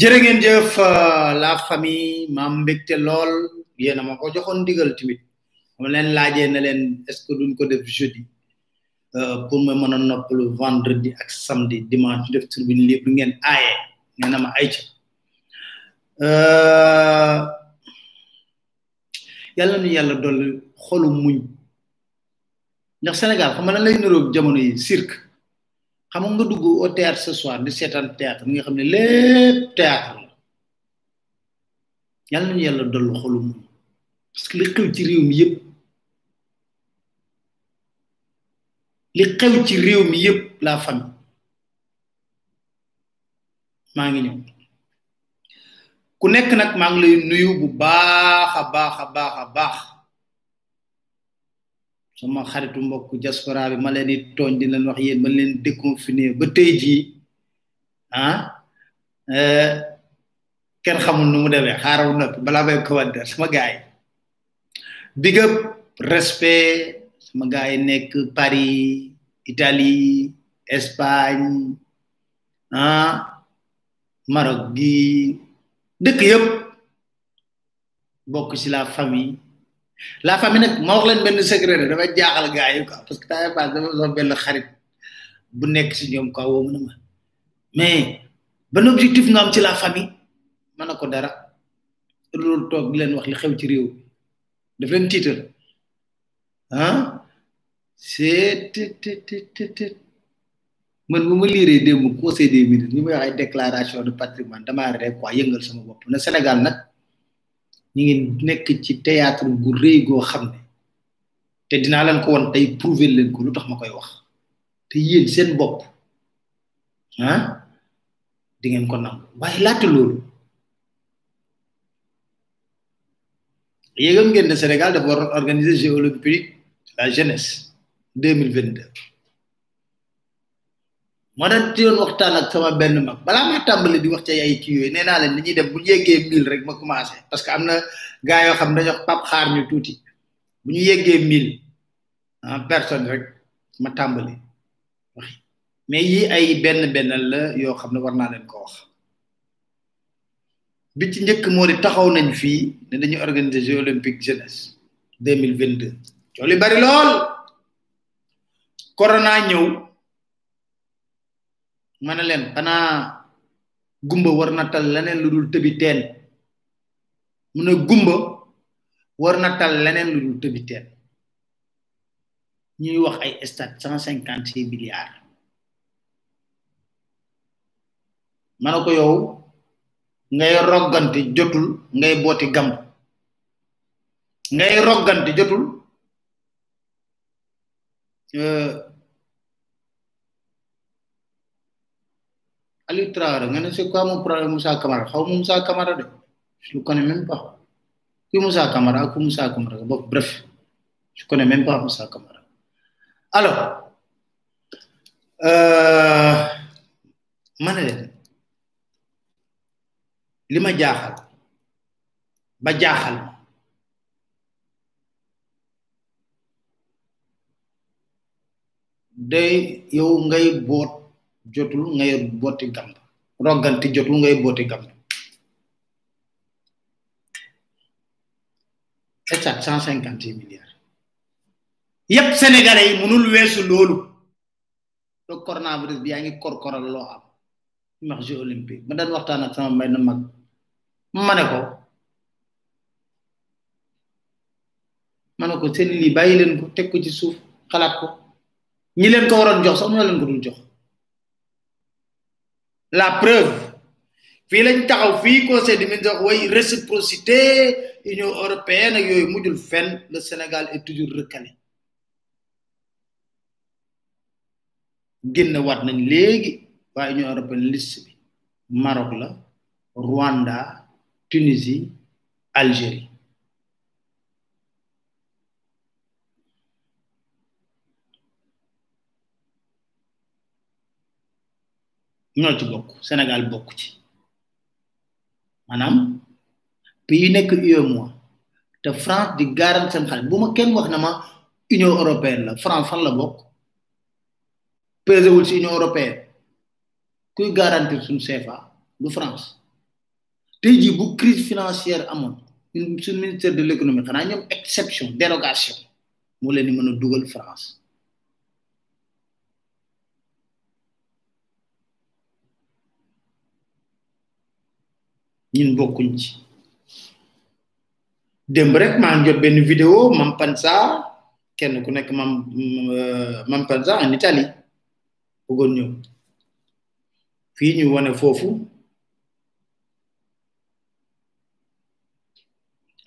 jërë ngeen jëf euh, la famille maam mbégte lool yéen a ma ko joxoon ndigal tamit ma leen laajee na leen est-ce que duñ ko def jeudi euh, pour ma mën a noppalu vendredi ak samedi dimanche def tribune libre ngeen aaye nee na ma ay ca euh, yàlla nu yàlla dolli xolu muñ ndax Sénégal xam nga lan lay niroog jamono yi cirque xam nga dugg au théâtre ce soir di seetaan théâtre mi nga xam ne lépp théâtre la yàlla nañu yàlla dollu xolu muñ parce que li xew ci réew mi yëpp li xew ci réew mi yëpp la famille maa ngi ñëw ku nekk nag maa ngi lay nuyu bu baax a baax a baax a baax sama xaritu mbokk diaspora bi ma leen di tooñ di leen wax yéen ma leen déconfiné ba tey jii ah eh, kenn xamul nu mu demee xaaral noppi balaa may commentaire sama gaay yi big up respect sama gaay yi nekk Paris Italie Espagne ah Maroc gi dëkk yëpp bokk ci la famille la famille nag ma wax leen benn secret de dafa jaaxal gars yi quoi parce que taay pass dafa sama benn xarit bu nekk ci ñoom quoi woo mu ne ma mais ban objectif nga am ci la famille ma ne ko dara loolu toog di leen wax li xew ci réew mi daf leen tiital ah seet man bu ma liiree démb conseil des ministres ñu may wax ay déclaration de patrimoine damaa rek quoi yëngal sama bopp na Sénégal nag ñu ngi nekk ci théâtre gu rëy goo xam ne te dinaa leen ko won tey prouver leen ko lu tax ma koy wax te yéen seen bopp ah di ngeen ko nangu waaye laata loolu yéegoon ngeen ne Sénégal dafa war a organiser Jeux olympiques la jeunesse deux mille vingt deux ma doon ci doon waxtaan ak sama benn mag balaa maa tàmbali di wax ci ay kii yooyu nee naa leen dañuy dem bu ñu yeggee mille rek ma commencé parce que am na gaa yoo xam dañoo pap xaar ñu tuuti bu ñu yeggee mille en personne rek ma tàmbali wax mais yi ay benn benn la yoo xam ne war naa leen ko wax bi ci njëkk moo di taxaw nañ fii ne dañu organiser jeux olympique jeunesse deux mille vingt deux coow li bari lool corona ñëw ma ne leen xanaa gumba war na tal leneen lu dul tëbi teen mu ne gumba war na tal leneen lu dul tëbi teen ñuy wax ay stade cent cinquante six milliards ma ne ko yow ngay roggante jotul ngay booti gamb ngay roggante jotul Aliou Traoré nga ne c'est quoi mon problème Moussa Camara xaw ma Moussa Camara de je le connais même pas qui Moussa Camara ak Moussa Camara bon bref je connais même pas Moussa Camara alors euh, ma ne leen li ma jaaxal ba jaaxal ma day yow ngay boot jotul ngay booti gamb rogganti jotul ngay booti gamb et cent cinquante milliards yépp sénégalais yi mënul weesu loolu do coronavirus bi yaa ngi korkoral lo am wax jeu olympique ma dan waxtaan ak sama mbay na mag mané ko mané ko sen li bayi len ko tek ko ci suuf xalat ko ñi len ko waron jox sax ñoo len ko dul jox la preuve fi lañ taxaw fi conseil du ministre way réciprocité union européenne ak yoy mujul fenn le sénégal est toujours recalé génn waat nañ léegi waa Union européenne liste bi Maroc la Rwanda Tunisie Algérie ñoo ci bokk Sénégal bokk ci maanaam pays yu nekk UEMOA te France di garant seen xaalis bu ma kenn wax na ma Union européenne la France fan la bokk pesé wul si Union européenne kuy garantir suñu CFA du France tey jii bu crise financière amoon suñu ministère de l'économie xanaa ñoom exception dérogation moo leen di mën a dugal France ñun bokkuñ ci démb rek maa ngi jot benn vidéo mam pansa kenn ku nekk mam mam pansa en Italie bëggoon ñëw fii ñu wane foofu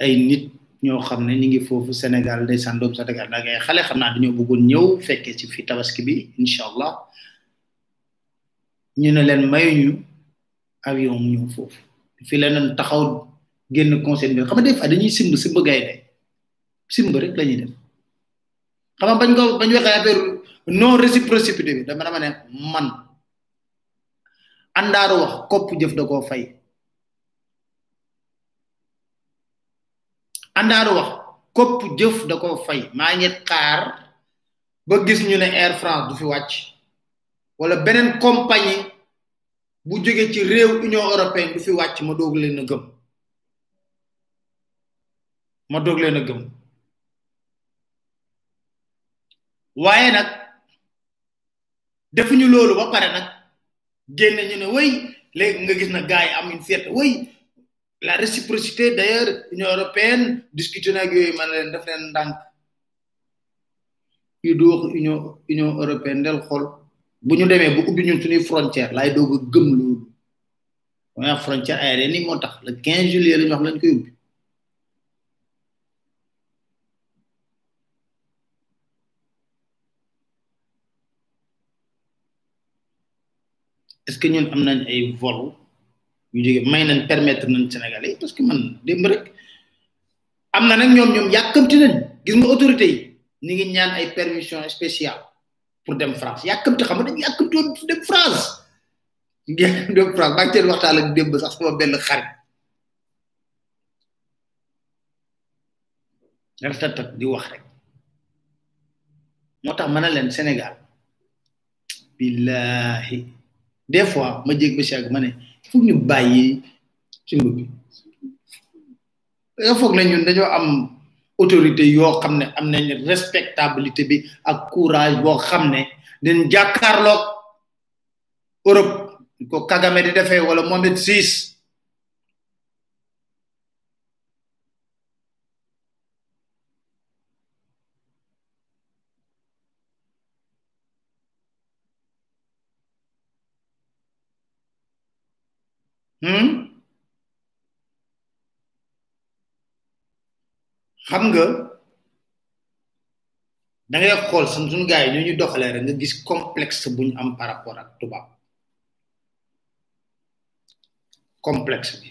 ay nit ñoo xam ne ñu ngi foofu Sénégal ndeysaan doom Sénégal da ngay xale xam naa dañoo bëggoon ñëw fekkee ci fi tabaski bi incha allah ñu ne leen mayuñu avion mu ñëw foofu fi la leen taxaw génn conseil bi xam nga des fois dañuy simb simb gaynde simb rek la ñuy def xam nga bañ ko bañ waxee affaire non réciprocité bi dama dama ne man àndaaru wax kopp jëf da koo fay àndaaru wax kopp jëf da koo fay maa ngi xaar ba gis ñu ne Air France du fi wàcc wala beneen compagnie bu jóge ci réew union européenne du fi wàcc ma doog leen a gëm ma doog leen a gëm waaye nag defuñu loolu ba pare nag génne ñu ne way léegi nga gis na gars yi am une fierté way la réciprocité d'ailleurs union européenne discuté na ak yooyu man leen daf leen ndànk yu du wax union union européenne del xool bu ñu demee bu ubbi ñun suñuy frontière laay doog a gëm loolu mooy wax frontière aérienne yi moo tax le 15 juillet la ñu wax lañ koy ubbi est-ce que ñun am nañ ay vol yu jóge may nañ permettre nañ Sénégalais parce que man démb rek am na nag ñoom ñoom yàkkamti nañ gis nga autorité yi ñu ngi ñaan ay permission spéciale pour dem France yàkkamti xam nga dañ yàkkamti woon dem France ngeen dem France maa ngi teen waxtaan ak démb sax sama benn xarit rafetat di wax rek moo tax mën a leen Sénégal billahi des fois ma jég ba si ma ne foog ñu bàyyi ci mbub bi da nga foog ne ñun dañoo am autorité yoo xam ne am nañ respectabilité bi ak courage boo xam ne dañ jàkkaarloog Europe ko Kagame di defee wala Mohamed Sis hmm? xam nga da ngay xool sam suñu gars yi ñu ñu doxalee rek nga gis complexe bu ñu am par rapport ak tubaab complexe bi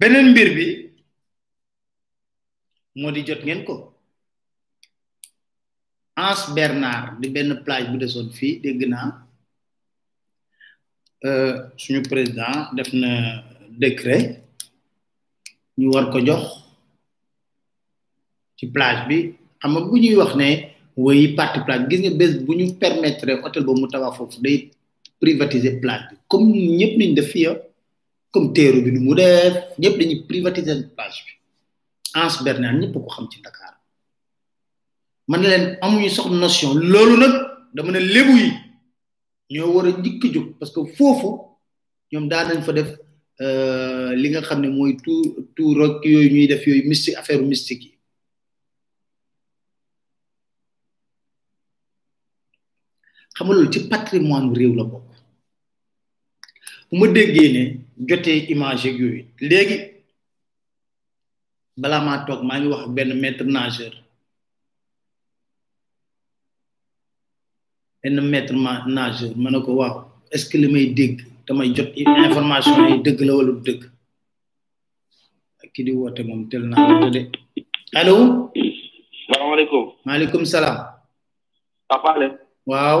beneen mbir bi moo di jot ngeen ko Anse Bernard di benn plage bu desoon fii dégg naa suñu président def na décret ñu war ko jox ci plage bi xam nga bu ñuy wax ne woy parti plage gis nga bés bu ñu permettre hôtel ba mu tabax foofu day privatiser plage bi comme ñëpp niñ def fii comme teeru bi nu mu def ñëpp dañuy privatiser plage bi Anse Bernard ñëpp ko xam ci Dakar man ne leen amuñu sax notion loolu nag dama ne lébu yi ñoo war a njëkk jóg parce que foofu ñoom daan nañ fa def li nga xam ne mooy tout tout rok yooyu ñuy def yooyu mystique affaire mystique yi xam nga loolu ci patrimoine réew la bokk bu ma déggee ne jotee image ak yooyu léegi balaa maa toog maa ngi wax ak benn maître nageur benn maître nageur ma ne ko waaw est-ce que li may dégg damay jot information yi dëgg la wala du dëgg ki di woote moom tel naa woote de allo salaamaaleykum maaleykum salaam papa le waaw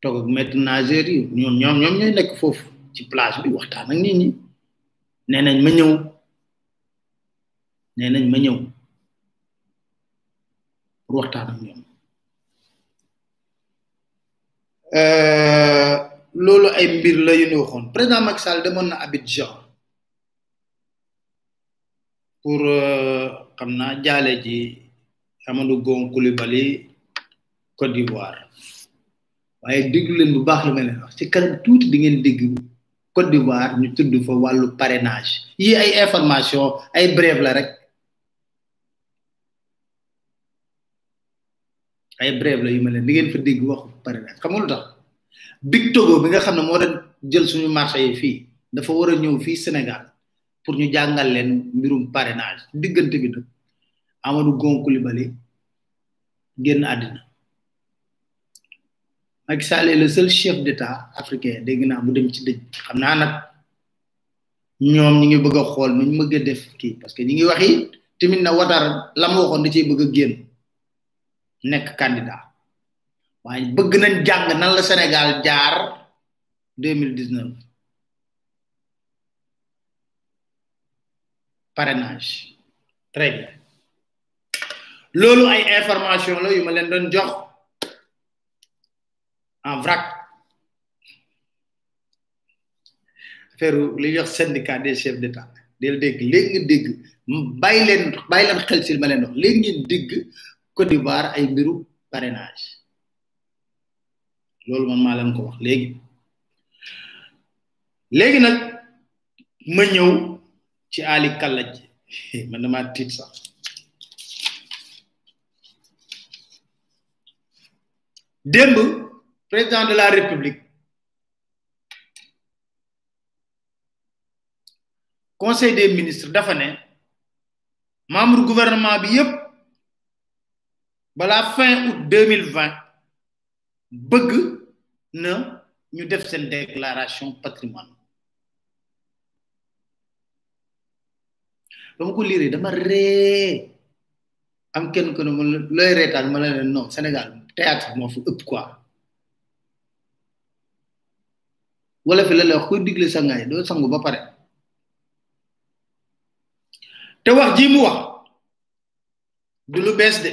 toog ak maître nageur yi ñoom ñoom ñoom ñooy nekk foofu ci plage bi waxtaan ak nit ñi nee nañ ma ñëw nee nañ ma ñëw pour waxtaan ak ñoom loolu ay mbir la yu ñu waxoon président Macky Sall demoon na Abidjan pour euh, xam naa jaale ji Amadou Gon Coulibaly Côte d'Ivoire waaye déglu leen bu baax li ma leen wax ci kanam tuuti di ngeen dégg Côte d'Ivoire ñu tudd fa wàllu parrainage yi ay information ay brève la rek ay brève la yu ma leen di ngeen fa dégg wax parrainage xam nga lu tax big togo bi nga xam ne moo doon jël suñu marché yi fii dafa war a ñëw fii Sénégal pour ñu jàngal leen mbirum parrainage diggante bi nag Amadou Gon Coulibaly génn àddina Macky Sall est le seul chef d'état africain dégg naa mu dem ci dëj xam naa nag ñoom ñi ngi bëgg a xool nu ñu bëgg a def kii parce que ñi ngi wax yi tamit na watar la mu waxoon da cee bëgg a génn nekk candidat waaye bëgg nañ jàng nan la Sénégal jaar 2019 parrainage très bien loolu ay information la yu ma leen doon jox en vrac affaire li jox syndicat des chefs d'état del dégg léegi nga dégg bàyyi leen bàyyi leen xel si ma leen wax léegi ngeen dégg Côte d'Ivoire ay mbiru parrainage loolu man maa leen ko wax léegi léegi nag ma ñëw ci Ali Kallaj man dama tiit sax démb président de la république conseil des ministres dafa ne membre gouvernement bi yépp balaa fin août deux mille vingt bëgg na ñu def seen déclaration patrimoine ba ma ko liiree dama ree am kenn ko ne ma looy reetaan ma la leen non Sénégal théâtre moo fi ëpp quoi wala fi la lay wax kuy digle sangaay doo sangu ba pare te wax ji mu wax du lu bees de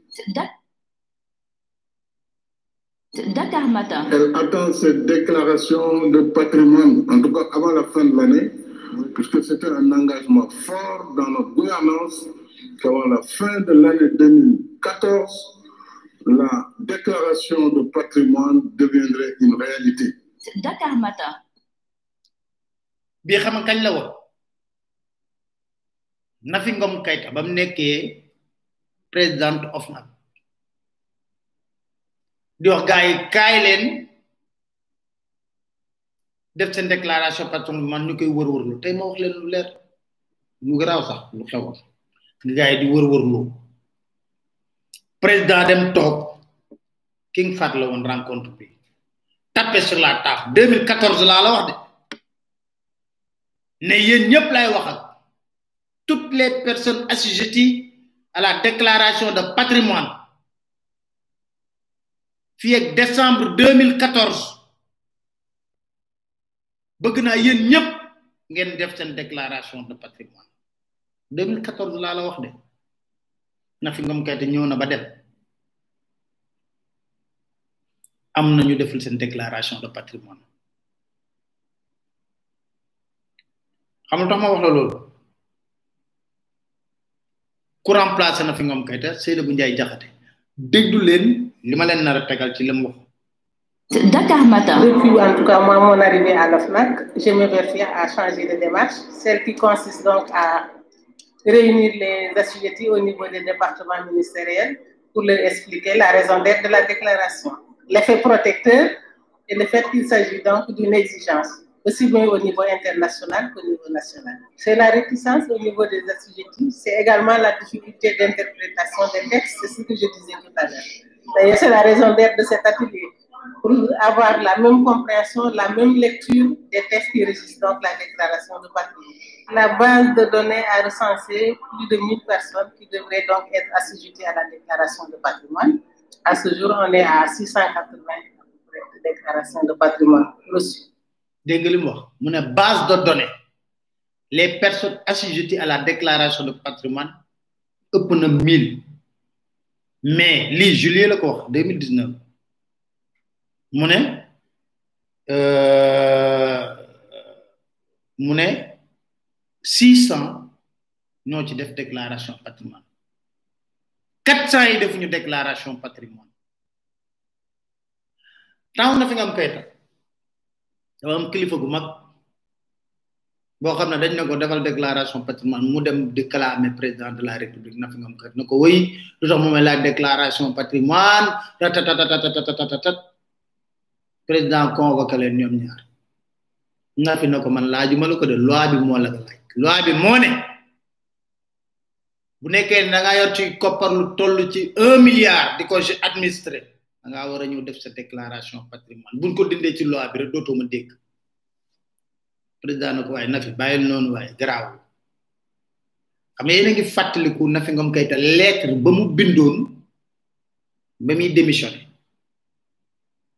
Elle attend cette déclaration de patrimoine, en tout cas avant la fin de l'année, puisque c'était un engagement fort dans notre gouvernance qu'avant la fin de l'année 2014, la déclaration de patrimoine deviendrait une réalité. Dakar Matin. bi xam Nafi Ngom Keïta ba mu nekkee présidente OFNAC di wax gars yi kaay leen def seen déclaration patrimoine man ñu koy wër-wërlu tey ma wax leen lu leer lu garaaw sax lu xewoon nga gars yi di wër-wërlu président dem toog King Fahd la woon rencontre bi tapé sur la table 2014 laa la wax de ne yéen ñëpp lay wax ak toutes les personnes assujetties à la déclaration de patrimoine fii ak décembre 2014 bëgg naa yéen ñëpp ngeen def seen déclaration de patrimoine 2014 laa la wax de na fi ngom kayte ñëw na ba dem am na ñu deful seen déclaration de patrimoine xam nga tax ma wax la loolu ku remplacé na fi Ngom Keïta Seydou Ndiaye Diakhaté déglu leen li ma leen nar a tegal ci la mu wax. Dakar Matin. Depuis, en tout cas, moi, mon arrivée à l'OFNAC, je me remercie à changer de démarche, celle qui consiste donc à réunir les assujettis au niveau des départements ministériels pour leur expliquer la raison d'être de la déclaration. L'effet protecteur et le fait qu'il s'agit donc d'une exigence, aussi bien au niveau international qu'au niveau national. C'est la réticence au niveau des assujettis, c'est également la difficulté d'interprétation des textes, c'est ce que je disais tout à l'heure c'est la raison d'être de cet atelier, pour avoir la même compréhension, la même lecture des textes qui la déclaration de patrimoine. La base de données a recensé plus de 1000 personnes qui devraient donc être assujetties à la déclaration de patrimoine. À ce jour, on est à 680 déclarations de patrimoine reçues. dégg li mu wax mu ne base de données les personnes assujetties à la déclaration de patrimoine ëpp na 1000 mais lii juillet la ko wax 2019 mu ne euh, mu ne 600 ñoo ci def déclaration patrimoine quatre cent yi defuñu déclaration patrimoine taw na fi nga am kayita dafa am kilifa gu mag boo xam ne dañ ne ko defal déclaration patrimoine mu dem di clamé président de la république na fi nga am kayita na ko wëy lu tax mu may laaj déclaration patrimoine ratatatatatatatat président convoqué leen ñoom ñaar na fi na ko man laajuma la ko de loi bi moo la ko laaj loi bi moo ne bu nekkee ne da ngaa yor ci koppar lu toll ci un milliard di ko administré da ngaa war a ñëw def sa déclaration patrimoine buñ ko dindee ci loi bi rek dootoo ma dégg président na ko waaye na fi bàyyil noonu waaye garaaw xam nga yéen a ngi fàttaliku na fi ngom kayta lettre ba mu bindoon ba muy démissionné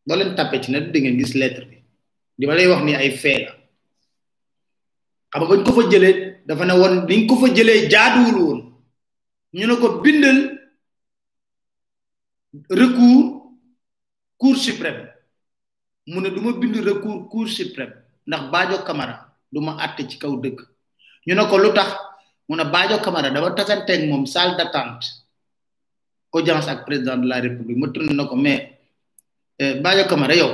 boo leen tapé ci nag di ngeen gis lettre bi li ma lay wax ni ay fee la xam bañ ko fa jëlee dafa ne woon liñ ko fa jëlee jaaduwul woon ñu ne ko bindal recours cour suprême mu ne du ma bind recours cour suprême ndax Badio Camara du ma àtte ci kaw dëgg ñu ne ko lu tax mu ne Badio Camara dama tasanteeg moom salle d'attente audience ak président de la république ma tourné na ko mais Badio Camara yow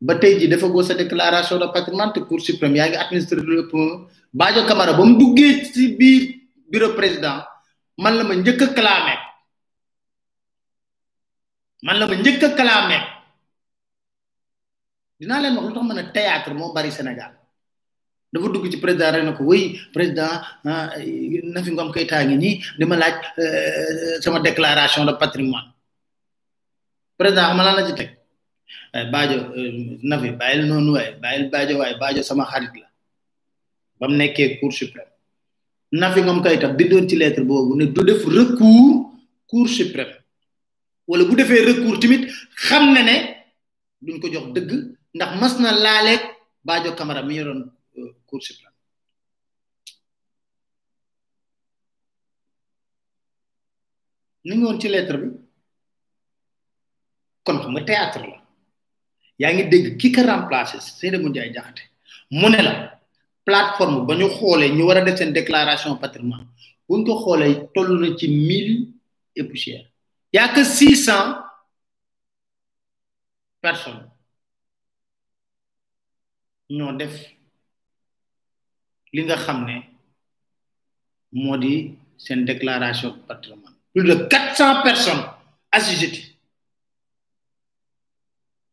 ba tey ji dafa goo sa déclaration de patrimoine te cour suprême yaa ngi administré le pont Badio Camara ba mu duggee ci biir bureau président man la ma njëkk a clamé man la ma njëkk a clamé dinaa leen wax lu tax mën a théâtre moo bari Sénégal dafa dugg ci président rek na ko oui président na fi ngom kay taa ngi nii di ma laaj sama déclaration de patrimoine président xam la ci teg ay eh, baajo eh, nafi bàyyil noonu waay bàyyil baajo waay baajo sama xarit la ba mu nekkee cour suprême nafi ngom kayta bindoon ci lettre boobu ne du def recours cour suprême wala bu defee recours tamit xam na ne duñ ko jox dëgg ndax mas na laaleeg baajo camara mi yoroon eh, cour suprême ñu ngi woon ci lettre bi kon xam nga théâtre la yaa ngi dégg ki ka remplacé Seydou Ndiaye Diakhaté mu ne la plateforme ba ñu xoolee ñu war a def seen déclaration patrimoine buñ ko xoolee toll na ci mille et poussière y a que six cent personnes ñoo def li nga xam ne moo di seen déclaration de patrimoine plus de quatre cent personnes assujetties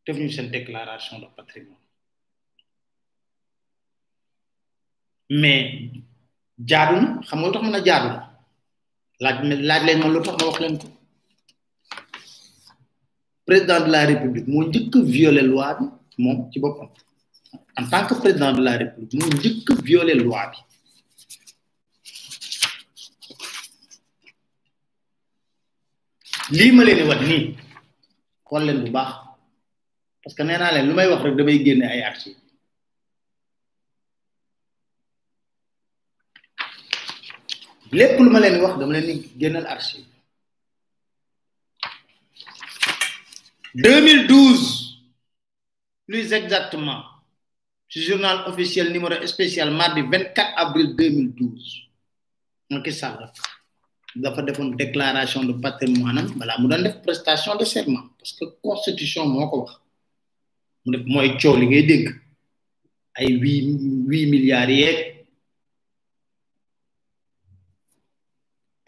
def ñu seen déclaration de patrimoine mais jaadu na xam nga tax mën a jaadu na laaj laaj leen ma lu tax ma wax leen ko président de la république moo njëkk violé loi bi moom ci boppam en tant que président de la république moo njëkk violé loi bi lii ma leen di wax nii xool leen bu baax parce que nee naa leen lu may wax rek damay génne ay archives lépp lu ma leen wax dama leen ni génnal archive 2012 plus exactement ci journal officiel numéro spécial mardi 24 avril 2012 Macky Sall dafa defoon déclaration de patrimoine am balaa mu doon def prestation de serment parce que constitution moo ko wax mu def mooy coow li ngay dégg ay huit huit milliards yeeg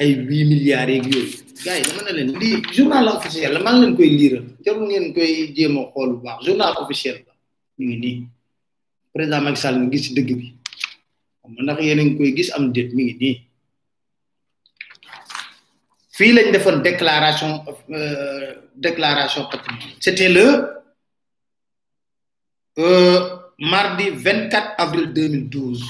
ay huit milliards yeeg yooyu gars yi dama ne leen lii journal officiel la maa ngi leen koy liiral jarul ngeen koy jéem a xool bu baax journal officiel la ñu ngi nii président Macky Sall nga gis ci dëgg bi xam nga ndax yéen a ngi koy gis am déet mi ngi nii fii lañ defoon déclaration déclaration patrimoine c'était le euh, mardi 24 avril 2012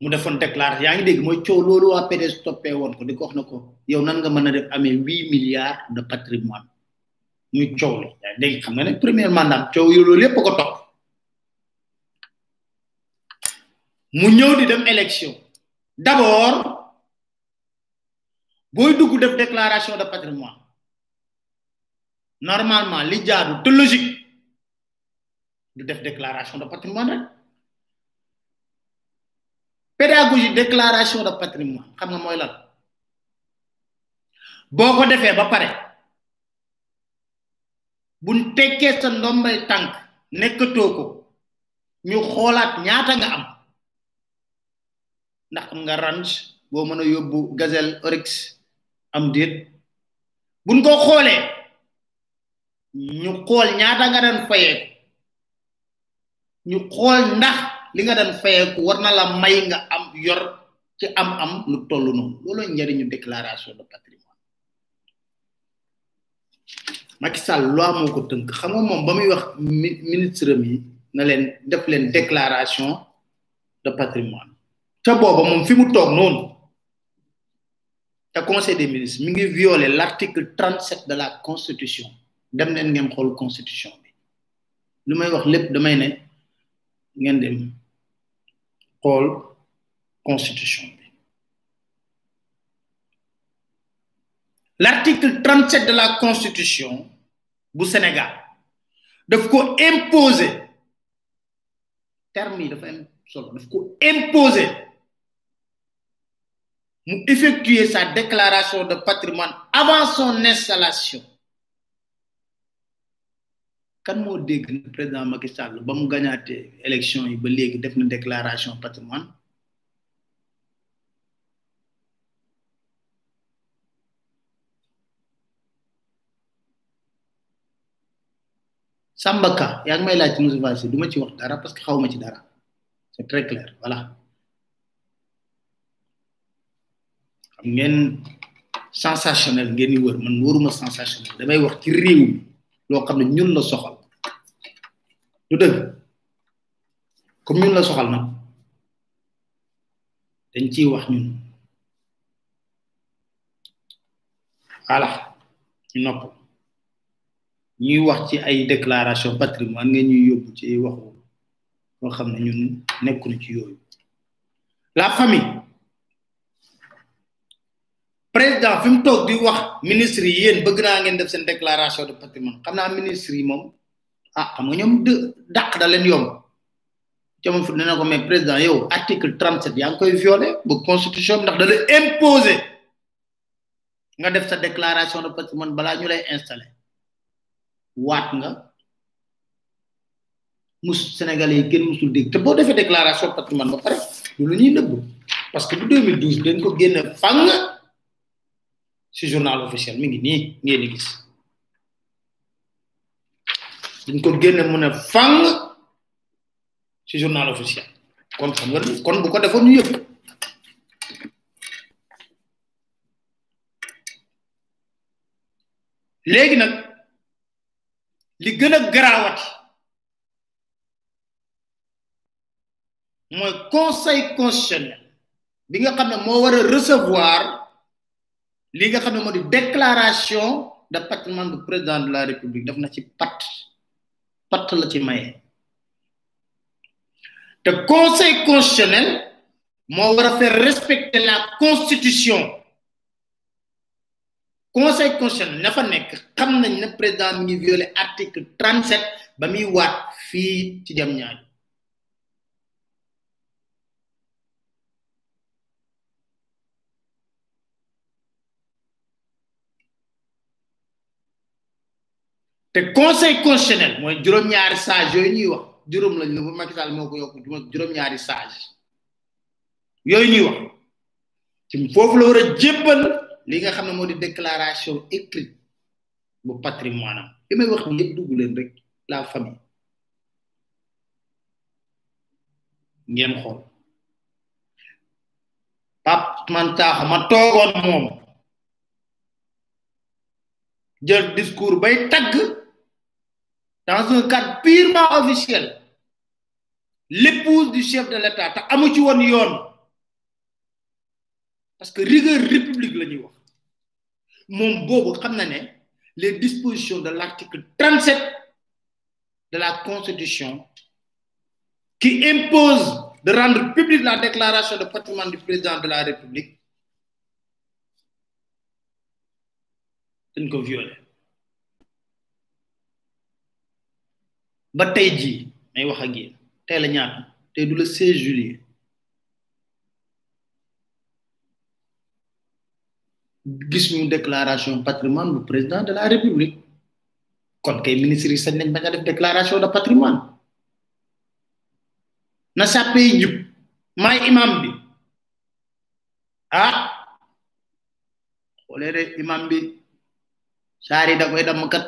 mu defoon déclaration yaa ngi dégg mooy coow loolu waa PDS toppee woon ko di ko wax na ko yow nan nga mën a def amee huit milliards de patrimoine muy coow la yaa ngi dégg xam nga ne premier mandat coow yu loolu yépp a ko topp mu ñëw di dem élection d'abord booy dugg def déclaration de patrimoine normalement li jaadu te logique du def déclaration de patrimoine rek pédagogie déclaration de patrimoine xam nga mooy lan boo ko defee ba pare buñ tekkee sa ndombay tànk nekkatoo ko ñu xoolaat ñaata nga am ndax am nga range boo mën a yóbbu gazelle oryx am déet buñ ko xoolee ñu xool ñaata nga daan fayeeku ñu xool ndax li nga daan fayeeku war na la may nga am yor ci am am lu toll noonu looloo njariñu déclaration de patrimoine Macky Sall loi moo ko tënk xam nga moom ba muy wax ministre mi na leen def leen déclaration de patrimoine ca booba moom fi mu toog noonu te conseil des ministres mi ngi violer l' article trente sept de la constitution dem leen ngeen xool constitution bi lu may wax lépp damay ne ngeen dem xool constitution bi l' article trente sept de la constitution bu Sénégal daf ko imposer terme yi dafa am solo daf ko imposer mu effectuer sa déclaration de patrimoine avant son installation kan moo dégg ne président Macky Sall ba mu gañaatee élection yi ba léegi def na déclaration patrimoine Samba Ka yaa ngi may laaj ci Moustapha Sy du ma ci wax dara parce que xaw ma ci dara c'est très clair voilà xam ngeen sensationnel ngeen di wër man wëruma sensationnel damay wax ci réew mi loo xam ne ñun la soxal du dëgg comme ñun la soxal nag dañ ciy wax ñun voilà ñu nopp ñuy wax ci ay déclaration patrimoine nga ñuy yóbbu ci waxu koo xam ne ñun nekkuñu ci yooyu la famille président fi mu toog di wax ministre yi yéen bëgg naa ngeen def seen déclaration de patrimoine xam naa ministre yi moom ah xam nga ñoom dë dàq da leen yomb jamono fu dina ko mais président yow article 37 yaa ngi koy violé bu constitution bi ndax da la imposé nga def sa déclaration de patrimoine balaa ñu lay installé waat nga mus Sénégalais yi kenn musul dégg te boo defee déclaration de patrimoine ba pare du lu ñuy nëbb parce que bu 2012 dañ ko génne fang si journal officiel mi ngi nii ngeen di gis dañ ko génne mu ne fang ci journal officiel kon xam nga kon bu ko defoon ñu yëg léegi nag li gën a garaawati mooy conseil constitutionnel bi nga xam ne moo war a recevoir li nga xam ne moo di déclaration de patrimoine bu président de la république daf na ci pat pat la ci maye te conseil constitutionnel moo war a faire respecter la constitution conseil constitutionnel na fa nekk xam nañ ne président mi ngi violé article 37 ba muy waat fii ci jam ñaar te conseil constitutionnel mooy juróom-ñaari sage yooyu ñuy wax juróom lañ ne bu Macky Sall moo ko yokk juróom-ñaari sage yooyu ñuy wax ci foofu la war a jébbal li nga xam ne moo di déclaration écrite bu patrimoine am li may wax ni yëpp dugg leen rek la famille ngeen xool pap man tax ma togon mom jël discours bay tag dans un cadre purement officiel l'épouse du chef de l'état ta amu ci won yoon parce que rigueur république la ñuy wax moom boobu xam na ne les dispositions de l'article 37 de la Constitution qui impose de rendre publique la déclaration de patrimoine du président de la République dañ ko violé ba tey jii may wax ak yéen tey la ñaata tey du le 16 juillet gis ñu déclaration patrimoine bu président de la république kon kay ministre yi sañ nañ bañ a def déclaration de patrimoine na sàppe yi jub maay imam bi ah xoolee de imam bi saari da koy damm kat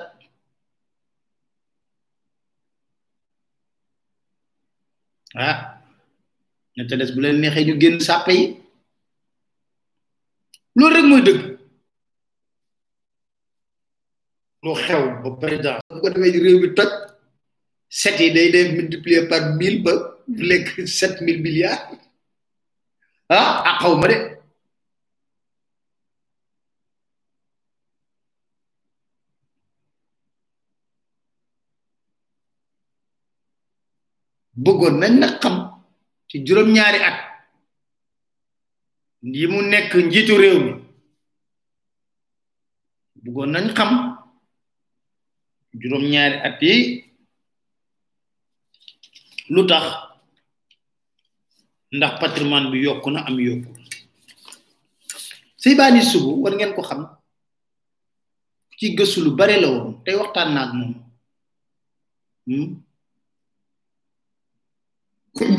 ah ña ca des bu leen neexee ñu génn sàppe yi loolu rek mooy dëgg lu xew ba président bu ko defee réew mi toj set yi day day multiplier par mille ba lekk sept mille milliards ah ah xaw ma de bëggoon nañ nag xam ci juróom-ñaari at yi mu nekk njiitu réew mi bëggoon nañ xam juróom-ñaari at yi lu tax ndax patrimoine bi yokku na am yokku Seybani Sugu war ngeen ko xam ci gëstu lu bare la woon tey waxtaan naa ak moom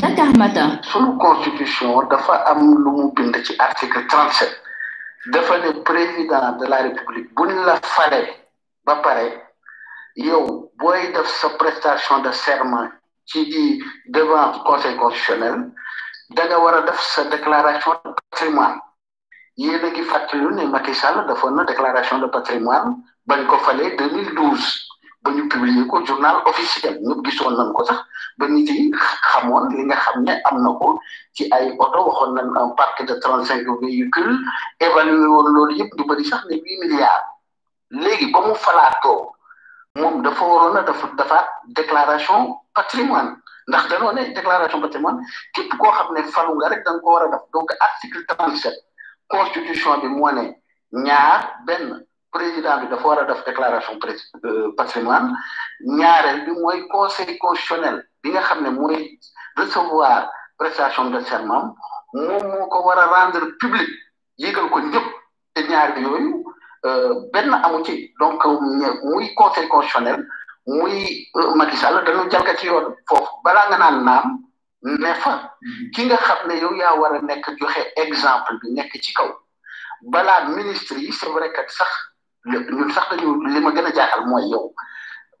Dakar Matin. sunu constitution dafa am lu mu bind ci article trente sept dafa ne président de la république buñ la fale ba pare yow booy def sa prestation de serment ci di devant conseil constitutionnel da nga war a def sa déclaration de patrimoine yéen a ngi fàttaliwu ne Macky Sall defoon na déclaration de patrimoine bañ ko falee 2012 ba ñu publier ko journal officiel ñëpp gisoon nañ ko sax ba nit yi xamoon li nga xam ne am na ko ci ay oto waxoon nañ un parc de 35 cinq véhicules évalué woon loolu yëpp ñu bëri sax ne huit milliards léegi ba mu falaatoo moom dafa waroon a dafa defaat déclaration patrimoine ndax danoo ne déclaration patrimoine képp koo xam ne falu nga rek da nga ko war a def donc article trente sept constitution bi moo ne ñaar benn président bi dafa war a def déclaration euh, patrimoine ñaareel bi mooy conseil constitutionnel bi nga xam ne mooy recevoir prestation de serment moom moo ko war a rendre public yégal ko ñëpp te ñaar yooyu euh, benn amu ci donc muy conseil constitutionnel muy euh, Macky Sall dañu jalgati yoon foofu balaa nga naan naam ne fa mm-hmm. ki nga xam ne yow yaa war a nekk joxe exemple bi nekk ci kaw balaa ministre yi c'est vrai que sax ñun sax dañu li ma gën a jaaxal mooy yow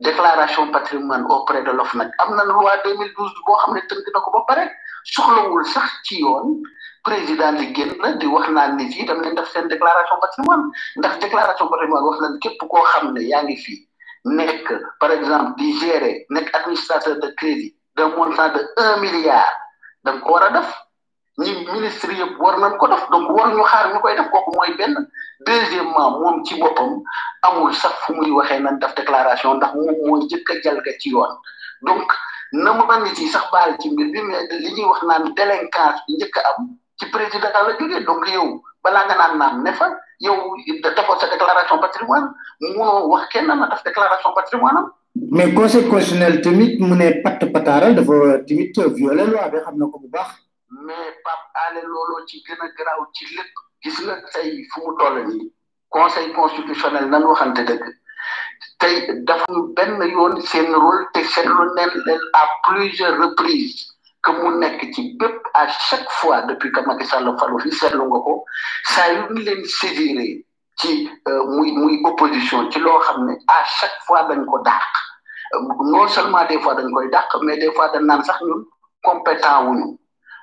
déclaration patrimoine auprès de l'OFNAC am na loi 2012 boo xam ne tënk na ko ba pare soxlawul sax ci yoon président di génn di wax naan nit yi dam leen def seen déclaration patrimoine ndax déclaration patrimoine wax nañ képp koo xam ne yaa ngi fii nekk par exemple di gérer nekk administrateur de crédit d'un montant de un milliard da nga ko war a def ñi ministre yëpp war nañ ko def donc waruñu xaar ñu koy def kooku mooy benn deuxièmement moom ci boppam amul sax fu muy waxee nañ def déclaration ndax moom mooy njëkk a jalga ci yoon donc na ma nit yi sax baal ci mbir bi mais li ñuy wax naan délinquance bi njëkk a am ci président la jógee donc yow balaa nga naan naan ne fa yow defoo sa déclaration patrimoine munoo wax kenn na def déclaration patrimoine am mais conseil constitutionnel tamit mu ne patt pataaral dafa tamit violé loi bi xam na ko bu baax. mais Pape Alé looloo ci gën a garaaw ci lépp. gis nga tey fu mu toll nii. conseil constitutionnel nan waxante dëgg. tey dafa ñu benn yoon seen rôle te seetlu neen leen à plusieurs reprises. que mu nekk ci bépp à chaque fois depuis que Macky Sall falu fi seetlu nga ko saa yu ñu leen saisiré ci euh, muy muy opposition ci loo xam ne à chaque fois dañ ko dàq non seulement des fois dañ koy dàq mais des fois dañ naan sax ñun compétent wuñu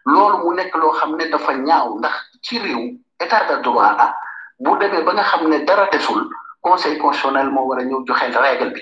loolu mu nekk loo xam ne dafa ñaaw ndax ci réew état de droit la bu demee ba nga xam ne dara desul conseil constitutionnel moo war a ñëw joxe règle bi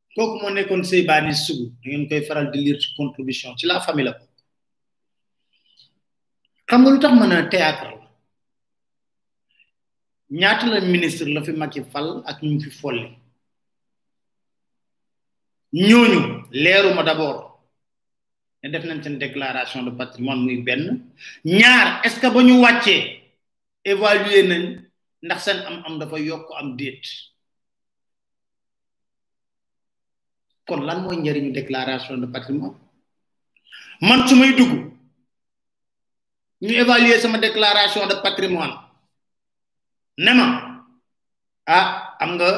kooku moo nekkoon sëy baa ni sugu da ngeen koy faral di lire ci contribution ci la famille la bokk xam nga lu tax mën a théâtre la ñaata la ministre la fi Macky fal ak ñu fi folli ñooñu leeruma d'abord ne def nañ seen déclaration de patrimoine muy benn ñaar est-ce que ba ñu wàccee évaluer nañ ndax seen am am dafa yokk am déet kon lan mooy njëriñu déclaration de patrimoine man su may dugg ñu évaluer sama déclaration de patrimoine ne ma ah am nga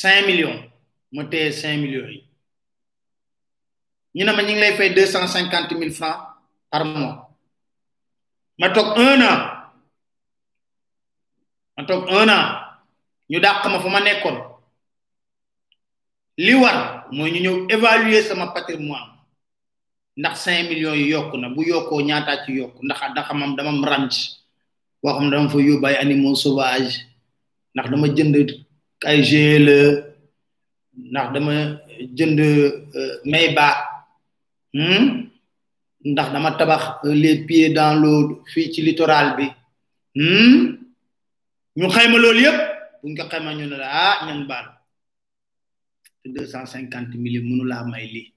cinq millions ma téye cinq millions yi ñu ne ma ñu ngi lay fay deux cent cinquante mille francs par mois ma toog un an ma toog un an ñu dàq ma fa ma nekkoon li war mooy ñu ñëw évaluer sama patrimoine ndax cinq millions yi yokk na bu yokkoo ñaataa ci yokk ndax ndax mam dama am ranch boo xam ne dama fa yóbbu ay animaux sauvages ndax dama jënd ay GLE ndax dama jënd Maybach hmm? ndax dama tabax les pieds dans l'eau fii ci littoral bi hmm? ñu xayma loolu yépp buñ ko xayma ñu ne la ah ñang baal te deux cent cinquante mille mënu laa may lii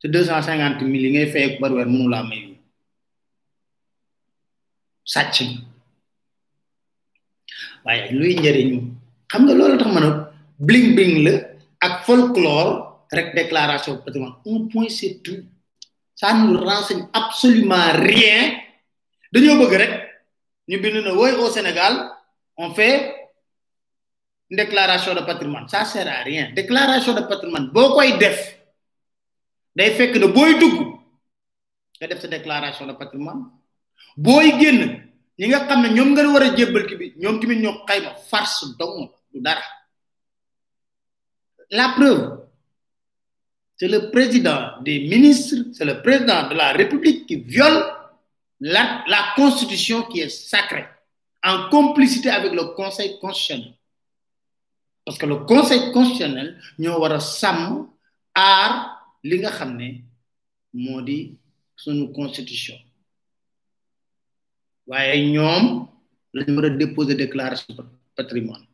te deux cent cinquante mille yi ngay fay ak bari weer mënu laa may lii sàcc waaye luy njëriñ xam nga loolu tax ma ne bling bling la ak folklore rek déclaration de patrimoine un point c'est tout ça ne nous renseigne absolument rien dañoo bëgg rek ñu bind na woy au Sénégal on fait une déclaration de patrimoine ça sert à rien déclaration de patrimoine boo koy def day fekk ne booy dugg nga def sa déclaration de patrimoine booy génn ñi nga xam ne ñoom nga war a jébbal ki bi ñoom tamit ñoo xayma farce dong du dara la preuve c'est le président des ministres c'est le président de la république qui viole la la constitution qui est sacrée en complicité avec le conseil constitutionnel parce que le conseil constitutionnel ñoo war a sàmm aar li nga xam ne moo di sunu constitution waaye ñoom lañ war a déposer déclaration patrimoine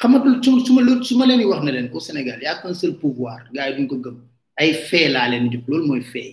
xamatul su su ma su ma leen wax ne leen au Sénégal y a qu'un seul pouvoir gars yi duñ ko gëm ay fee laa leen jox loolu mooy fee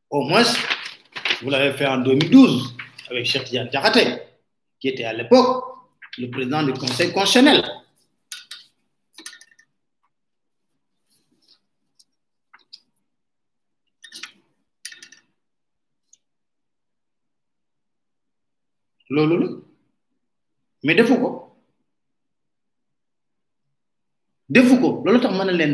Au moins, vous l'avez fait en 2012 avec Cheikh Tidiane Diakhaté, qui était à l'époque le président du Conseil constitutionnel. loolu la mais defu ko defu ko loolu tax mën na leen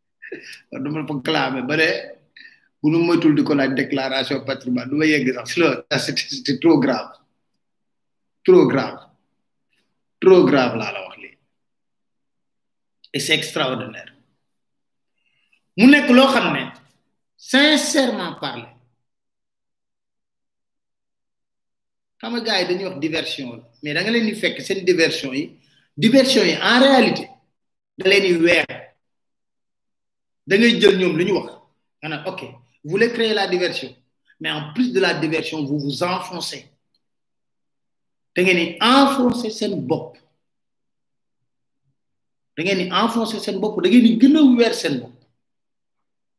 du ma ko clamé ba de bu nu moytul di ko laaj déclaration patrimoine du ma yegg sax si loolu c'était trop grave trop grave trop grave laa la wax lii et c'est extraordinaire mu nekk loo xam ne sincèrement parler xam nga gars yi dañuy wax diversion la mais da nga leen di fekk seen diversion yi diversion yi en réalité da leen di weer da ngay jël ñoom li ñu wax nga naan ok vous voulez créer la diversion mais en plus de la diversion vous vous enfoncez da ngeen di enfoncé seen bopp da ngeen di enfoncé seen bopp da ngeen di gën a weer seen bopp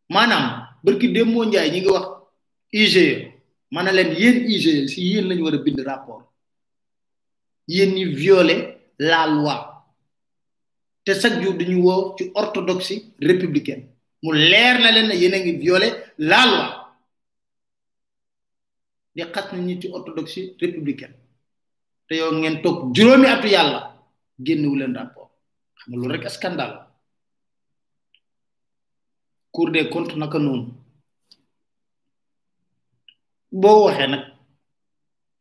maanaam barki démmoo njaay ñi ngi wax IGE ma ne leen yéen IGE si yéen lañu war a bind rapport yéen ñi violé la loi te chaque jour dañu woo ci orthodoxie républicaine mu leer na leen ne yéen a ngi violé la loi di xas nit ñi ci orthodoxie républicaine te yow ngeen toog juróomi atu yàlla génnewu leen rapport xam nga loolu rek scandale cour des comptes naka noonu boo waxee nag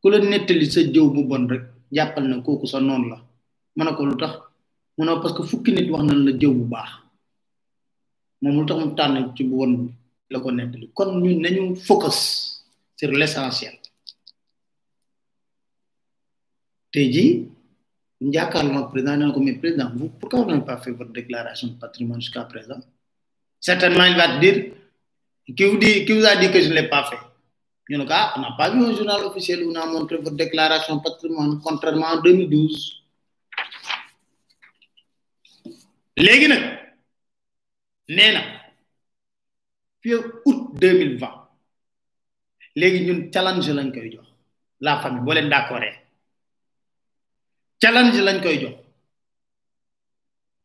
ku la nettali sa jëw bu bon rek jàppal na kooku sa noon la ma ne ko lu tax mu ne parce que fukki nit wax nañ la jëw bu baax moom lu tax mu tànn ci bu bon bi la ko nettali kon ñun nañu focus sur l' essentiel tey jii ñu jàkkaarloo nag président nee na ko mais président vous pourquoi vous n'avez pas fait votre déclaration de patrimoine jusqu'à présent certainement il va te dire qui vous dit qui vous a dit que je ne l'ai pas fait ñu ne ko ah on n'a pas vu un journal officiel où on a montré votre déclaration patrimoine contrairement en 2012 léegi nag nee na fii août 2020 léegi ñun challenge lañ koy jox la famille boo leen d'accord challenge lañ koy jox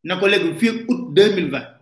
na ko léegi fii août 2020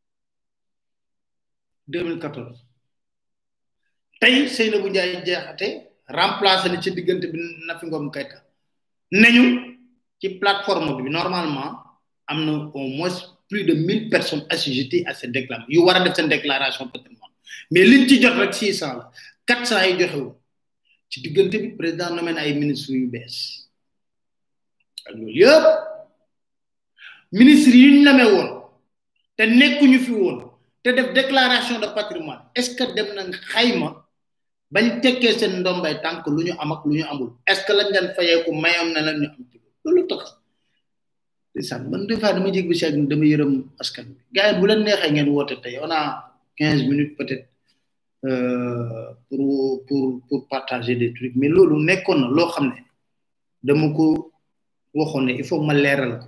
2014 tey Seynabou Ndiaye Diakhaté remplacé na ci diggante bi Nafi Ngom Keïta nañu ci plateforme bi normalement am na au moins plus de mille personnes assujetties à cette déclaration yu war a def seen déclaration patrimoine mais liñ ci jot rek six cent la quatre cent yi joxewu ci diggante bi président nommé na ay ministres yu bees ak loolu yëpp ministre yi ñu namee woon te nekkuñu fi woon te def déclaration de patrimoine est-ce que dem nañ xayma bañ tekkee seen ndombay tànk lu ñu am ak lu ñu amul est-ce que lañ leen fayeeku mayoon na leen ñu am ci loolu tax ndeysaan man des fois dama jég bi seeg dama yërëm askan bi gars yi bu leen neexee ngeen woote tey on a quinze minutes peut-être euh, pour pour pour partager des trucs mais loolu nekkoon na loo xam ne dama ko waxoon ne il faut ma leeral ko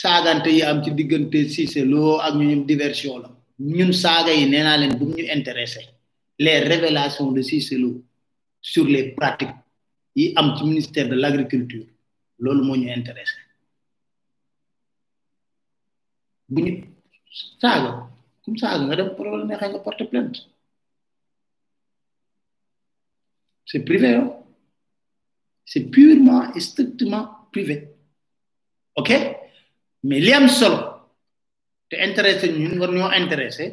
saagante yi am ci diggante Cissé Lo ak ñu diversion la ñun saaga yi nee naa leen bu ñu intéressé les révélations de Cissé Lo sur les pratiques yi am ci ministère de l' agriculture loolu moo ñu intéressé bu ñu saaga comme saaga nga dem problème la neexee nga porte plainte c' est privé hein c' est purement et strictement privé ok mais li am solo te intéressé ñun war ñoo intéressé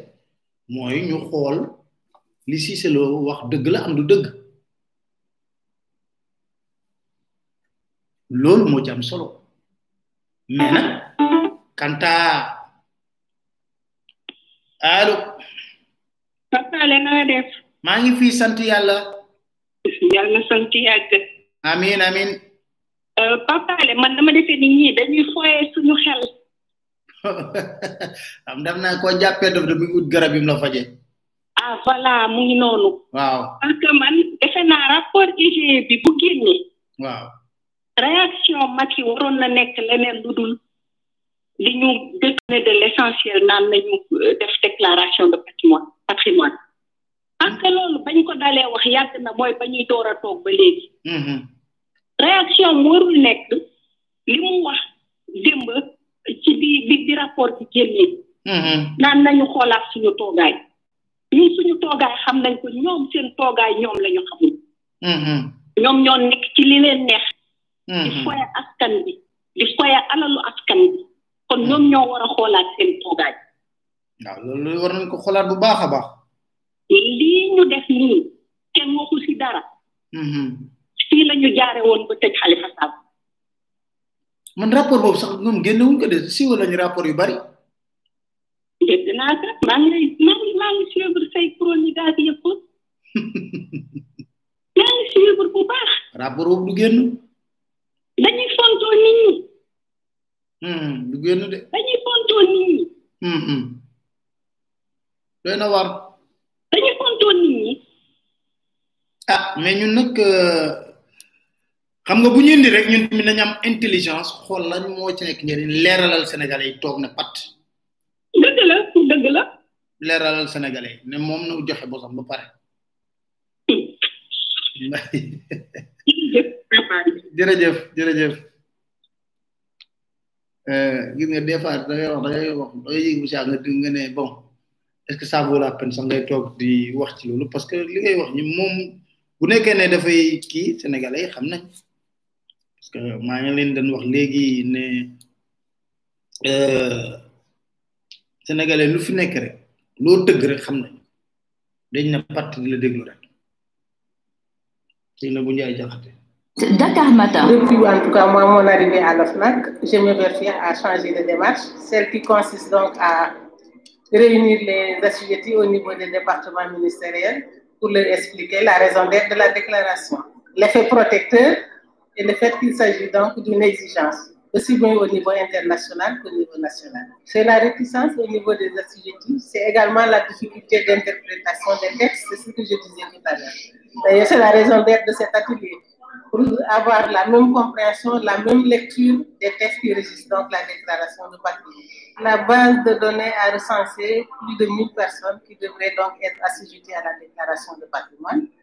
mooy ñu xool li Cissé Lo wax dëgg la am du dëgg loolu moo ci am solo mais nag kanta allo papa le na nga def maa ngi fii sant yàlla yàlla na sant yàgg amin amin Euh, Papa Ale man dama defee ni ñii dañuy foyee suñu xel. am daf naa koo jàppee dof de bu ut garab yi mu la faje ah voilà mu ngi noonu. waaw parce que man defe naa rapport IGE bi bu génnee. waaw réaction Macky waroon na nekk leneen lu dul li ñu détourné de l' essentiel naan nañu euh, def déclaration de patrimoine patrimoine parce que loolu bañ ko dalee wax yàgg na mooy ba ñuy door a toog ba léegi. Mm-hmm. réaction am warul nekk li mu wax démb ci bi bi bi rapport bi génnee. Mm-hmm. naan nañu xoolaat suñu toogaay. ñun suñu toogaay xam nañ ko ñoom seen toogaay ñoom la ñu xamul. Mm-hmm. ñoom ñoo nekk ci li leen neex. di foya askan bi di foya alalu askan bi kon ñoom ñoo war a xoolaat seen toogaay. waaw loolu war nañ ko xoolaat bu baax a baax lii ñu def nii kenn waxu si dara mhm. fii la ñu jaare woon ba tëj Xalifa Sall man rapport boobu sax ñoom génne wuñ ko de siiwal nañu rapport yu bari dégg naa ko maa ngi lay maa ngi maa ngi suivre say chronique ak yëpp maa ngi suivre bu baax rapport boobu du génn dañuy fontoo nit ñi hmm, du génn de dañuy fontoo nit ñi hmm, hmm. doy na war dañuy fontoo nit ñi ah mais ñun nag euh, xam nga bu ñu indi rek ñun tamit nañ am intelligence xool lan moo ci nekk njëriñ leeralal sénégalais yi toog na pat dëgg la dëgg la leeralal sénégalais yi ne moom na joxe bosam ba pare jërëjëf jërëjëf jërëjëf Euh, gis nga des fois da ngay wax da ngay wax da ngay yëg misaal nga dégg nga ne bon est-ce que ça vaut la peine sax ngay toog di wax ci loolu parce que li ngay wax ñu moom bu nekkee ne dafay kii sénégalais yi xam nañ parce que maa ngi leen doon wax léegi ne euh, sénégalais lu fi nekk rek loo tëgg rek xam nañ dañ na pàtt di la déglu rek Seynabou Ndiaye Diakhaté Dakar Matin. Depuis, en tout cas, moi, mon arrivée à l'OFNAC, je me réfère à changer de démarche, celle qui consiste donc à réunir les assujettis au niveau des départements ministériels pour leur expliquer la raison d'être de la déclaration. L'effet protecteur et le fait qu'il s'agit donc d'une exigence, aussi bien au niveau international qu'au niveau national. C'est la réticence au niveau des assujettis, c'est également la difficulté d'interprétation des textes, c'est ce que je disais tout à l'heure. D'ailleurs, c'est la raison d'être de cet atelier, pour avoir la même compréhension, la même lecture des textes qui résistent donc la déclaration de patrimoine. La base de données a recensé plus de 1000 personnes qui devraient donc être assujetties à la déclaration de patrimoine.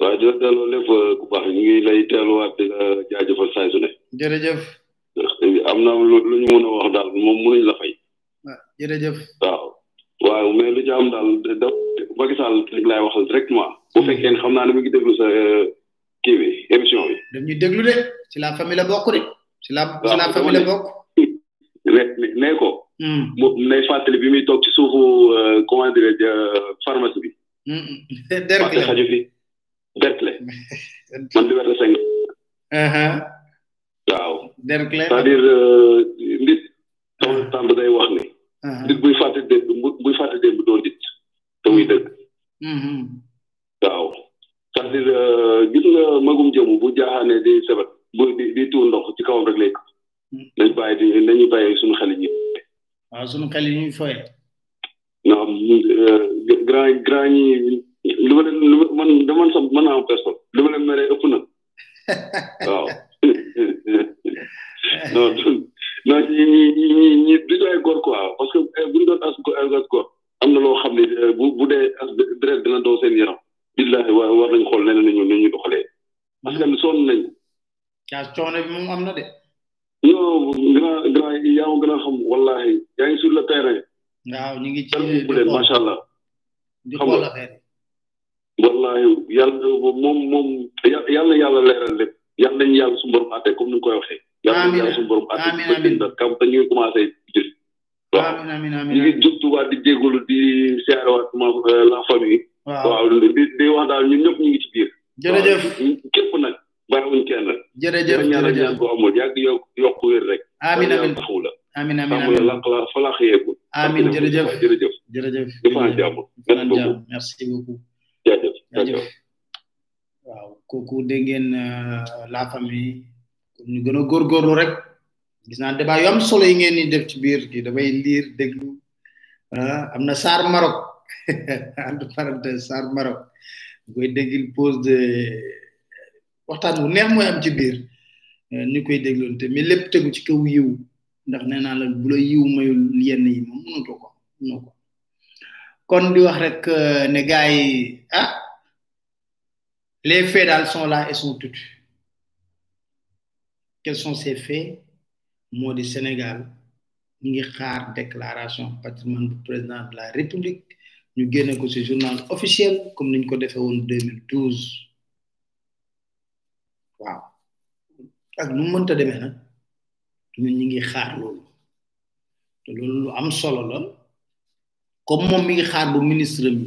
waaw di la delloo lépp ku baax ñu ngi lay teeluwaat di la jaajëfal saay su ne. jërëjëf. am na lu lu ñu mën a wax daal moom mënuñ la fay. waaw jërëjëf. waaw waaw mais lu ci am daal da Macky Sall rek laay waxal directement. bu hmm. fekkee ne xam naa ne mi ngi déglu sa euh, kii bi émission bi. dañuy déglu de ci la famille la bokk de. ci la ci la famille la bokk. nee ko. Hmm. mu nay fàttali bi muy toog ci suufu euh, comment dirais-je euh, pharmacie bi. Derkle xaju fi Derkle. man di wér seng. waaw. Derkle c'est-à-dire euh, nit. Thomas Tamb day wax ni. nit buy fàtte démb buy fàtte démb doo nit te muy dëgg. Mm-hmm. waaw c'est-à-dire euh, gis nga magum jëmu bu jaaxaanee di sebet bu di di tuur ndox ci kawam rek lay nañ bàyyi di nañu bàyyi suñu xel yi. waaw suñu xel yi ñuy foyee. non euh, grand grand ñi lu ma leen lu ma man dama sam mën naa am personne lu ma leen meree ëpp na waaw non non ñi ñi ñi ñi du ñu ay góor quoi parce que eh, bu ñu doon as as góor am na loo xam ne euh, bu bu dee as deret dina daw seen yaram. billahi war nañ xool leneen ñu ñu doxalee. parce que sonn nañ. yaa coono bi moom am na de. non grand grand yaa ma gën a xam wallaahi yaa ngi sur le terrain. waaw ñu ngi ci bu leen macha allah. di xool affaire yi wallaahi yàlla moom moom yàlla yàlla leeral lépp yàlla nañu yàlla suñu borom àtte comme ni nga koy waxee. amiin yàlla nañu yàlla suñu borom àtte. amiin amiin yàlla nañu yàlla suñu borom àtte. waaw ñu ngi jubtuwaat di jégalu di siyaarewaat ma euh, la famille. waaw di di wax daal ñun ñëpp ñu ngi ci biir. jërëjëf képp nag bàyyiwuñ kenn. jërëjëf ñaanal ñaan bu amul yàgg yokk yokk wér rek. amiin amiin taxaw la. amiin amiin amiin la la fa la xëyeeku. amiin jërëjëf jërëjëf. jërëjëf di fa jàmm. merci beaucoup merci beaucoup. jaajëf jaajëf. waaw kooku dégg ngeen euh, la famille. ñu gën a góorgóorlu rek. gis naa débat yu am solo yi ngeen di def ci biir kii damay liir déglu ah, am na Saar Maroc entre parenthèse Saar Maroc koy déggil pause de waxtaan bu neex mooy am ci biir eh, ñu koy dégloon te mais lépp tegu ci kaw yiw ndax nee naa la bu la yiw mayul yenn yi moom mënatoo ko mënoo ko kon di wax rek eh, ne gars yi ah les faits daal sont là et sont toutes quels sont ces faits moo di Sénégal ñu ngi xaar déclaration patrimoine bu président de la République ñu génne ko ci journal officiel comme niñ ko defee woon 2012 waaw ak nu mënta demee nag ñun ñu ngi xaar loolu te loolu lu am solo la comme moom mi ngi xaar bu ministre mi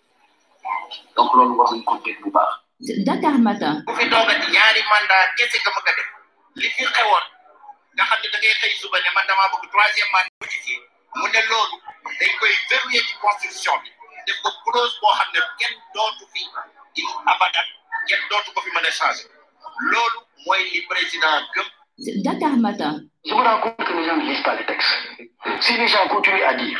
donc loolu war nañ ko dégg bu baax. Dakar Matin. bu fi toogati ñaari mandat kese nga bëgg a def li fi xewoon nga xam ne da ngay xëy suba ne man damaa bëgg troisième mandat modifié mu ne loolu dañ koy verrouiller ci constitution bi def ko clause boo xam ne kenn dootu fi il abadan kenn dootu ko fi mën a changé loolu mooy li président gëm. Dakar Matin. Je me rends compte que nous ne lisons pas les textes. Si les gens continuent à dire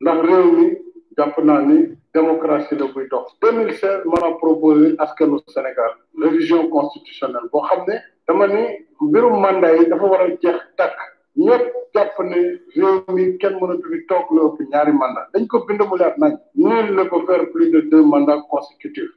ndax réew mi jàpp naa ni démocratie la buy dox 2016 man a proposé askanu Sénégal révision constitutionnelle boo xam ne dama ni mbirum mandat yi dafa war a jeex tàkk ñëpp jàpp ne réew mi kenn mënatu fi toog lu ëpp ñaari mandat dañ ko bind mu leer nañ nul ne peut faire plus de deux mandats consécutifs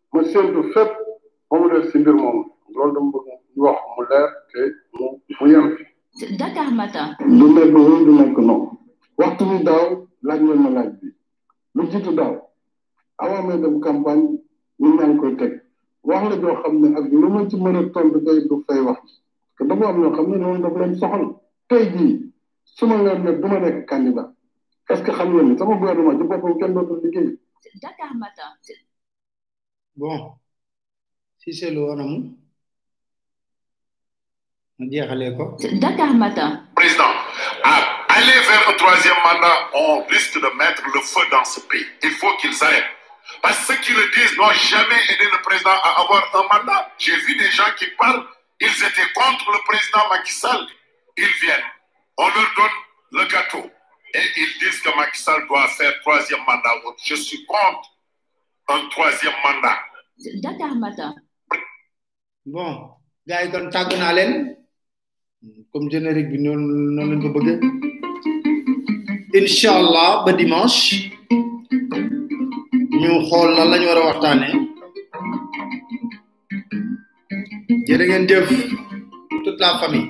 ma séntu fépp ba mu des si mbir moom loolu dama bëgg ñu wax mu leer te mu mu yem fi Dakar Matin. du nekk oui du nekk non waxtu bi daaw laaj ngeen ma laaj bi lu jiitu daaw avant may dem campagne ñu naan koy teg wax la joo xam ne ak lu ma ci mën a tontu day du fay wax ji te dafa am ñoo xam ne loolu daf leen soxal tey jii su ma leen ne du ma nekk candidat est-ce que xam ngeen ne sama gouvernement ci boppam kenn dootul liggéey Dakar Matin. bon si c'est le war a mu ko. Dakar Matin. président à aller vers un troisième mandat on risque de mettre le feu dans ce pays il faut qu'ils aillent. parce que ceux qui le disent n'ont jamais aidé le président à avoir un mandat j'ai vu des gens qui parlent ils étaient contre le président Macky Sall ils viennent, on leur donne le gâteau et ils disent que Macky Sall doit faire troisième mandat. Je suis contre un troisième mandat. Dakar Matin. bon gars yi kon tàggu naa leen comme générique bi noonu noonu lañ ko bëggee incha allah ba dimanche ñu xool lan la ñu war a waxtaanee jërë ngeen jëf toute la famille.